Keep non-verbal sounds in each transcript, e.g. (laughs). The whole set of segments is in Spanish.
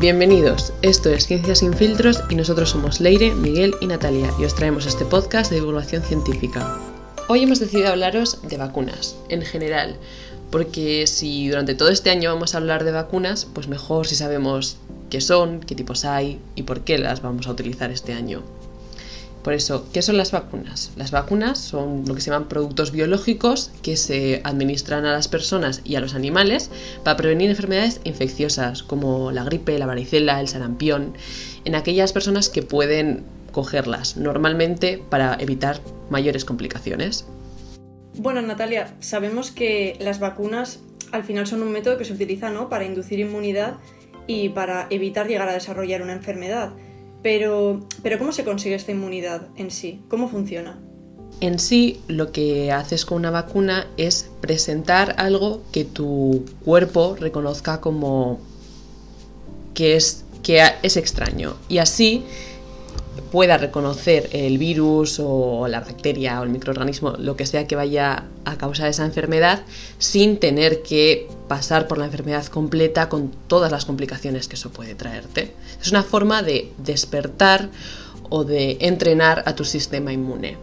Bienvenidos, esto es Ciencias sin filtros y nosotros somos Leire, Miguel y Natalia y os traemos este podcast de divulgación científica. Hoy hemos decidido hablaros de vacunas, en general, porque si durante todo este año vamos a hablar de vacunas, pues mejor si sabemos qué son, qué tipos hay y por qué las vamos a utilizar este año. Por eso, ¿qué son las vacunas? Las vacunas son lo que se llaman productos biológicos que se administran a las personas y a los animales para prevenir enfermedades infecciosas como la gripe, la varicela, el sarampión, en aquellas personas que pueden cogerlas, normalmente para evitar mayores complicaciones. Bueno, Natalia, sabemos que las vacunas al final son un método que se utiliza ¿no? para inducir inmunidad y para evitar llegar a desarrollar una enfermedad. Pero, pero ¿cómo se consigue esta inmunidad en sí? ¿Cómo funciona? En sí, lo que haces con una vacuna es presentar algo que tu cuerpo reconozca como que es, que es extraño. Y así pueda reconocer el virus o la bacteria o el microorganismo, lo que sea que vaya a causar esa enfermedad, sin tener que pasar por la enfermedad completa con todas las complicaciones que eso puede traerte. Es una forma de despertar o de entrenar a tu sistema inmune.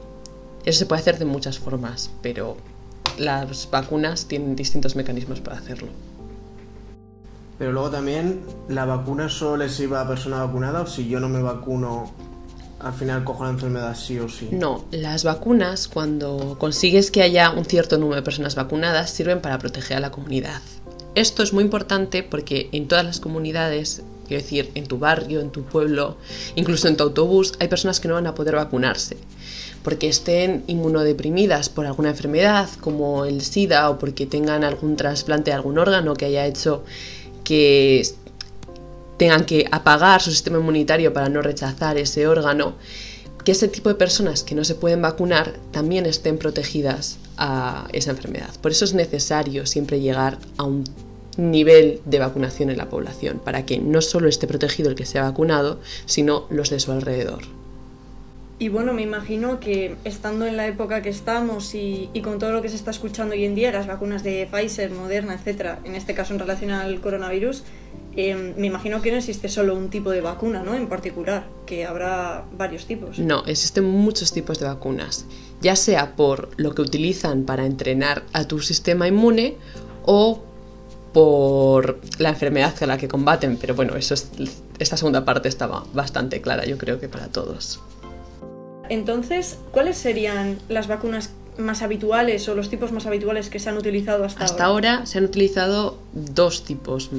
Eso se puede hacer de muchas formas, pero las vacunas tienen distintos mecanismos para hacerlo. Pero luego también, ¿la vacuna solo le sirve a persona vacunada o si yo no me vacuno, al final cojo la enfermedad sí o sí. No, las vacunas, cuando consigues que haya un cierto número de personas vacunadas, sirven para proteger a la comunidad. Esto es muy importante porque en todas las comunidades, quiero decir, en tu barrio, en tu pueblo, incluso en tu autobús, hay personas que no van a poder vacunarse porque estén inmunodeprimidas por alguna enfermedad como el SIDA o porque tengan algún trasplante de algún órgano que haya hecho que tengan que apagar su sistema inmunitario para no rechazar ese órgano, que ese tipo de personas que no se pueden vacunar también estén protegidas a esa enfermedad. Por eso es necesario siempre llegar a un nivel de vacunación en la población, para que no solo esté protegido el que se ha vacunado, sino los de su alrededor. Y bueno, me imagino que estando en la época que estamos y, con todo lo que se está escuchando hoy en día, las vacunas de Pfizer, Moderna, etcétera, en este caso en relación al coronavirus, eh, me imagino que no existe solo un tipo de vacuna, ¿no? En particular, que habrá varios tipos. No, existen muchos tipos de vacunas, ya sea por lo que utilizan para entrenar a tu sistema inmune o por la enfermedad a la que combaten, pero bueno, eso es, esta segunda parte estaba bastante clara, yo creo que para todos. Entonces, ¿cuáles serían las vacunas más habituales o los tipos más habituales que se han utilizado hasta, hasta ahora? Hasta ahora se han utilizado dos tipos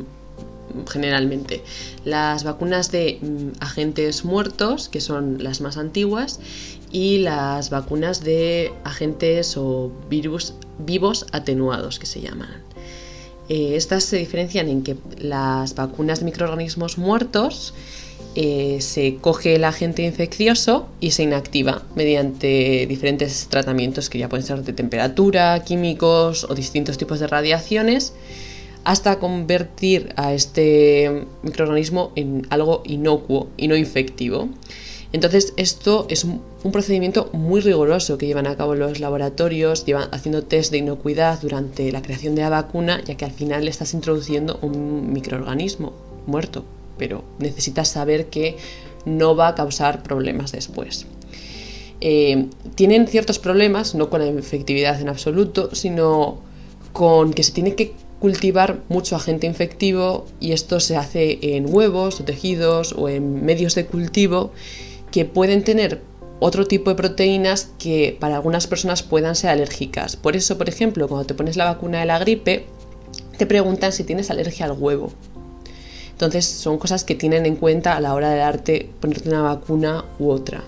generalmente. Las vacunas de mm, agentes muertos, que son las más antiguas, y las vacunas de agentes o virus vivos atenuados, que se llaman. Eh, estas se diferencian en que las vacunas de microorganismos muertos eh, se coge el agente infeccioso y se inactiva mediante diferentes tratamientos que ya pueden ser de temperatura, químicos o distintos tipos de radiaciones hasta convertir a este microorganismo en algo inocuo y no infectivo. Entonces esto es un procedimiento muy riguroso que llevan a cabo los laboratorios, llevan haciendo test de inocuidad durante la creación de la vacuna, ya que al final estás introduciendo un microorganismo muerto, pero necesitas saber que no va a causar problemas después. Eh, tienen ciertos problemas, no con la efectividad en absoluto, sino con que se tiene que cultivar mucho agente infectivo y esto se hace en huevos o tejidos o en medios de cultivo que pueden tener otro tipo de proteínas que para algunas personas puedan ser alérgicas. Por eso, por ejemplo, cuando te pones la vacuna de la gripe, te preguntan si tienes alergia al huevo. Entonces son cosas que tienen en cuenta a la hora de darte, ponerte una vacuna u otra.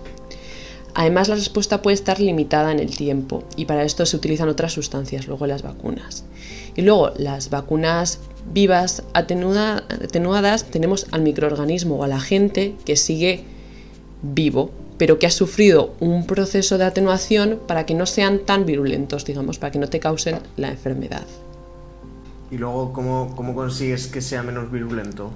Además, la respuesta puede estar limitada en el tiempo y para esto se utilizan otras sustancias, luego las vacunas. Y luego, las vacunas vivas atenuadas, tenemos al microorganismo o a la gente que sigue vivo, pero que ha sufrido un proceso de atenuación para que no sean tan virulentos, digamos, para que no te causen la enfermedad. ¿Y luego cómo, cómo consigues que sea menos virulento?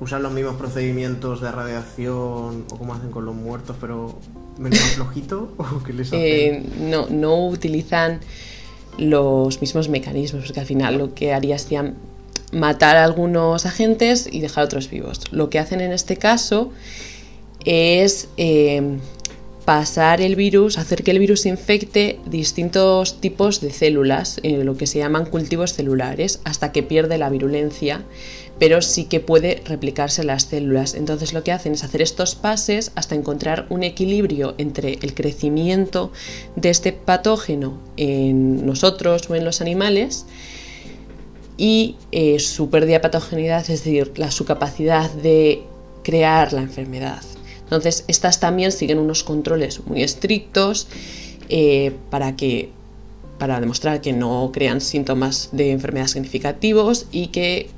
¿Usan los mismos procedimientos de radiación o como hacen con los muertos, pero menos (laughs) flojito? ¿O qué les hacen? Eh, no, no utilizan los mismos mecanismos, porque al final lo que haría sería matar a algunos agentes y dejar a otros vivos. Lo que hacen en este caso es eh, pasar el virus, hacer que el virus infecte distintos tipos de células, eh, lo que se llaman cultivos celulares, hasta que pierde la virulencia, pero sí que puede replicarse en las células. Entonces lo que hacen es hacer estos pases hasta encontrar un equilibrio entre el crecimiento de este patógeno en nosotros o en los animales y eh, su pérdida de patogenidad, es decir, la, su capacidad de crear la enfermedad. Entonces, estas también siguen unos controles muy estrictos eh, para que para demostrar que no crean síntomas de enfermedad significativos y que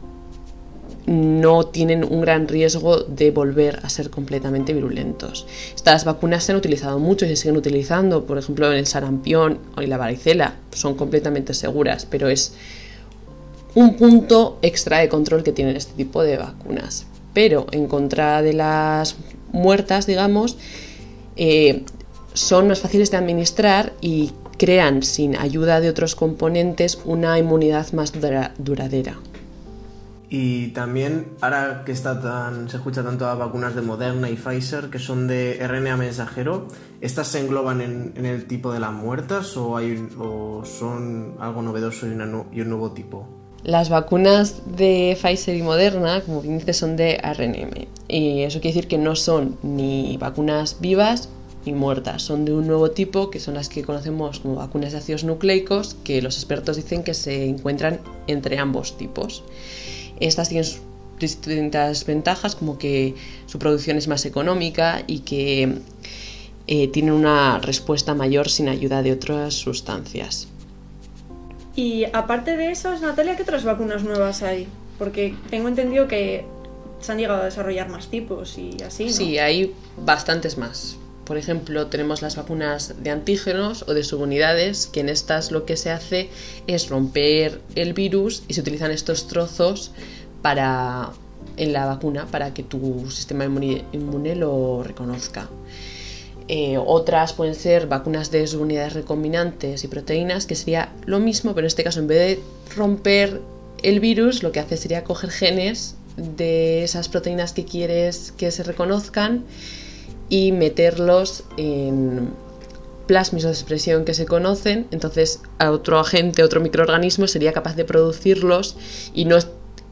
no tienen un gran riesgo de volver a ser completamente virulentos. Estas vacunas se han utilizado mucho y se siguen utilizando, por ejemplo, en el sarampión en la varicela, son completamente seguras, pero es un punto extra de control que tienen este tipo de vacunas. Pero en contra de las muertas, digamos, eh, son más fáciles de administrar y crean sin ayuda de otros componentes una inmunidad más duradera. Y también, ahora que está tan, se escucha tanto a vacunas de Moderna y Pfizer, que son de RNA mensajero, ¿estas se engloban en, el tipo de las muertas o, hay, o son algo novedoso y, y un nuevo tipo? Las vacunas de Pfizer y Moderna, como bien dice, son de RNM. Y eso quiere decir que no son ni vacunas vivas ni muertas. Son de un nuevo tipo, que son las que conocemos como vacunas de ácidos nucleicos, que los expertos dicen que se encuentran entre ambos tipos. Estas tienen distintas ventajas, como que su producción es más económica y que eh, tienen una respuesta mayor sin ayuda de otras sustancias. Y aparte de esas, Natalia, ¿qué otras vacunas nuevas hay? Porque tengo entendido que se han llegado a desarrollar más tipos y así. Sí, hay bastantes más. Por ejemplo, tenemos las vacunas de antígenos o de subunidades, que en estas lo que se hace es romper el virus y se utilizan estos trozos para en la vacuna para que tu sistema inmune lo reconozca. Eh, otras pueden ser vacunas de subunidades recombinantes y proteínas, que sería lo mismo, pero en este caso en vez de romper el virus, lo que hace sería coger genes de esas proteínas que quieres que se reconozcan y meterlos en plasmidos de expresión que se conocen, entonces otro agente, otro microorganismo sería capaz de producirlos y no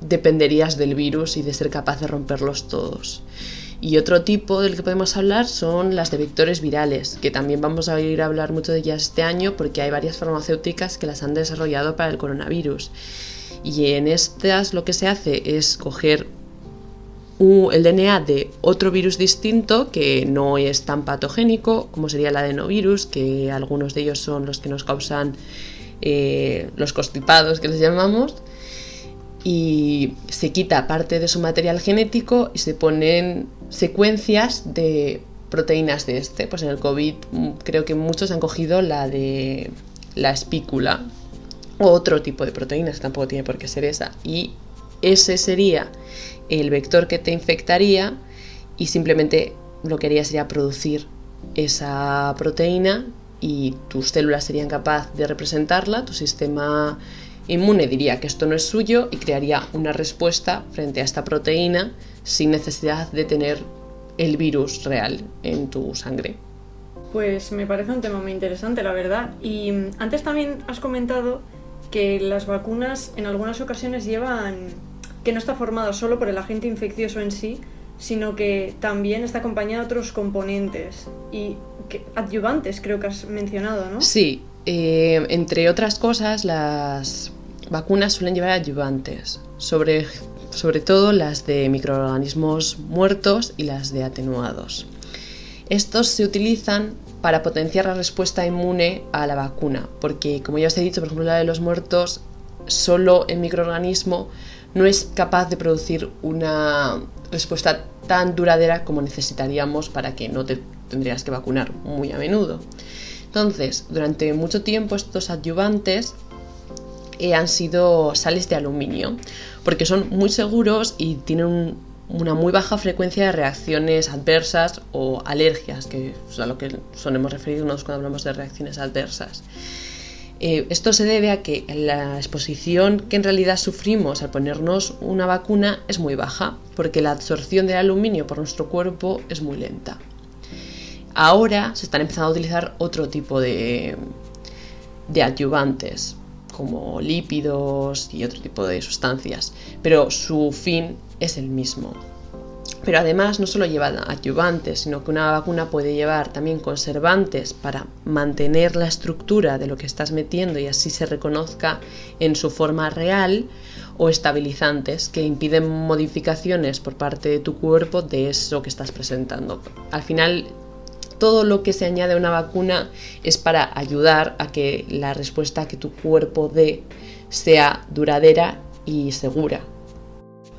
dependerías del virus y de ser capaz de romperlos todos. Y otro tipo del que podemos hablar son las de vectores virales, que también vamos a ir a hablar mucho de ellas este año porque hay varias farmacéuticas que las han desarrollado para el coronavirus. Y en estas lo que se hace es coger el DNA de otro virus distinto que no es tan patogénico como sería el adenovirus, que algunos de ellos son los que nos causan eh, los constipados que les llamamos y se quita parte de su material genético y se ponen secuencias de proteínas de este. Pues en el COVID mm, creo que muchos han cogido la de la espícula otro tipo de proteínas, tampoco tiene por qué ser esa. Y ese sería el vector que te infectaría y simplemente lo que haría sería producir esa proteína y tus células serían capaces de representarla, tu sistema inmune diría que esto no es suyo y crearía una respuesta frente a esta proteína sin necesidad de tener el virus real en tu sangre. Pues me parece un tema muy interesante, la verdad. Y mm, antes también has comentado que las vacunas en algunas ocasiones llevan que no está formada solo por el agente infeccioso en sí, sino que también está acompañada de otros componentes y que, adyuvantes, creo que has mencionado, ¿no? Sí, eh, entre otras cosas, las vacunas suelen llevar adyuvantes, sobre, sobre todo las de microorganismos muertos y las de atenuados. Estos se utilizan para potenciar la respuesta inmune a la vacuna, porque como ya os he dicho, por ejemplo, la de los muertos, solo el microorganismo no es capaz de producir una respuesta tan duradera como necesitaríamos para que no te tendrías que vacunar muy a menudo. Entonces, durante mucho tiempo estos adyuvantes eh, han sido sales de aluminio, porque son muy seguros y tienen una muy baja frecuencia de reacciones adversas o alergias, que es a lo que solemos referirnos cuando hablamos de reacciones adversas. Eh, esto se debe a que la exposición que en realidad sufrimos al ponernos una vacuna es muy baja, porque la absorción del aluminio por nuestro cuerpo es muy lenta. Ahora se están empezando a utilizar otro tipo de, de adyuvantes, como lípidos y otro tipo de sustancias, pero su fin es el mismo. Pero además no solo lleva adyuvantes, sino que una vacuna puede llevar también conservantes para mantener la estructura de lo que estás metiendo y así se reconozca en su forma real o estabilizantes que impiden modificaciones por parte de tu cuerpo de eso que estás presentando. Al final todo lo que se añade a una vacuna es para ayudar a que la respuesta que tu cuerpo dé sea duradera y segura.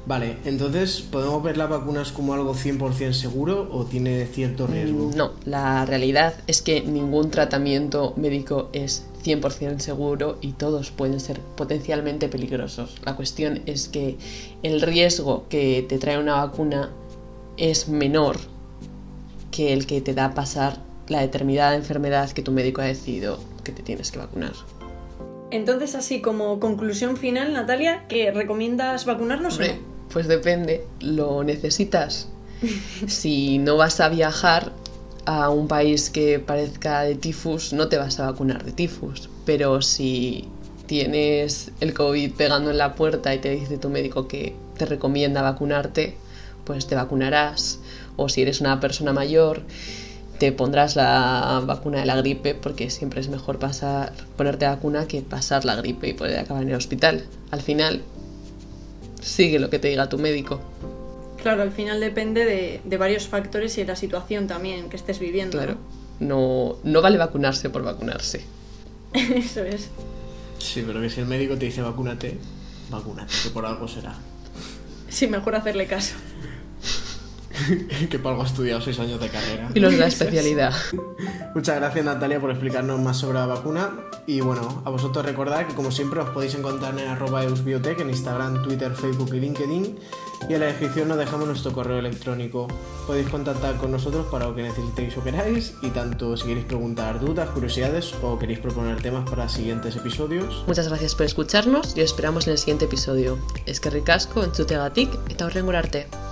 Vale, entonces, ¿podemos ver las vacunas como algo 100% seguro o tiene cierto riesgo? No, la realidad es que ningún tratamiento médico es 100% seguro y todos pueden ser potencialmente peligrosos. La cuestión es que el riesgo que te trae una vacuna es menor que el que te da pasar la determinada enfermedad que tu médico ha decidido que te tienes que vacunar. Entonces, así como conclusión final, Natalia, ¿que recomiendas vacunarnos o no? Pues depende, lo necesitas. (laughs) si no vas a viajar a un país que parezca de tifus, no te vas a vacunar de tifus. Pero si tienes el COVID pegando en la puerta y te dice tu médico que te recomienda vacunarte, pues te vacunarás o si eres una persona mayor te pondrás la vacuna de la gripe porque siempre es mejor pasar ponerte vacuna que pasar la gripe y poder acabar en el hospital. Al final sigue lo que te diga tu médico. Claro, al final depende de, varios factores y de la situación también que estés viviendo. Claro. No, no vale vacunarse por vacunarse. (laughs) Eso es. Sí, pero que si el médico te dice vacúnate, vacúnate, que por algo será. Sí, mejor hacerle caso. (laughs) que por algo ha estudiado seis años de carrera. Y los de la especialidad. Muchas gracias Natalia por explicarnos más sobre la vacuna. Y bueno, a vosotros recordad que como siempre os podéis encontrar en arroba eusbiotech en Instagram, Twitter, Facebook y LinkedIn. Y en la descripción nos dejamos nuestro correo electrónico. Podéis contactar con nosotros para lo que necesitéis o queráis. Y tanto si queréis preguntar dudas, curiosidades o queréis proponer temas para siguientes episodios. Muchas gracias por escucharnos y os esperamos en el siguiente episodio. Es que ricasco, entzutegatik eta horrengorarte. arte.